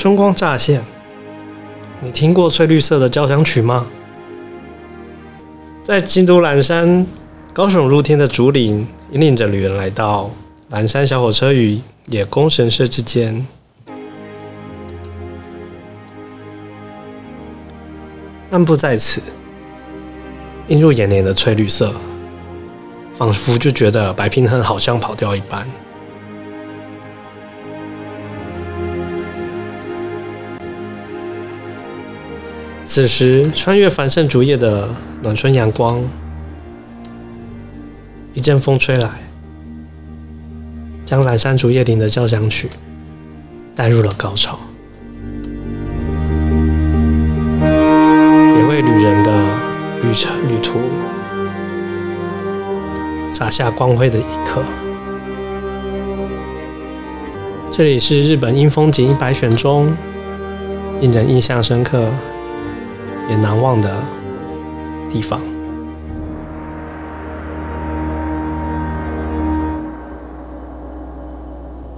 春光乍现，你听过翠绿色的交响曲吗？在京都岚山高耸入天的竹林，引领着旅人来到岚山小火车与野宫神社之间。漫步在此，映入眼帘的翠绿色，仿佛就觉得白平衡好像跑掉一般。此时，穿越繁盛竹叶的暖春阳光，一阵风吹来，将岚山竹叶林的交响曲带入了高潮，也为旅人的旅程旅途洒下光辉的一刻。这里是日本樱风景一百选中，令人印象深刻。也难忘的地方。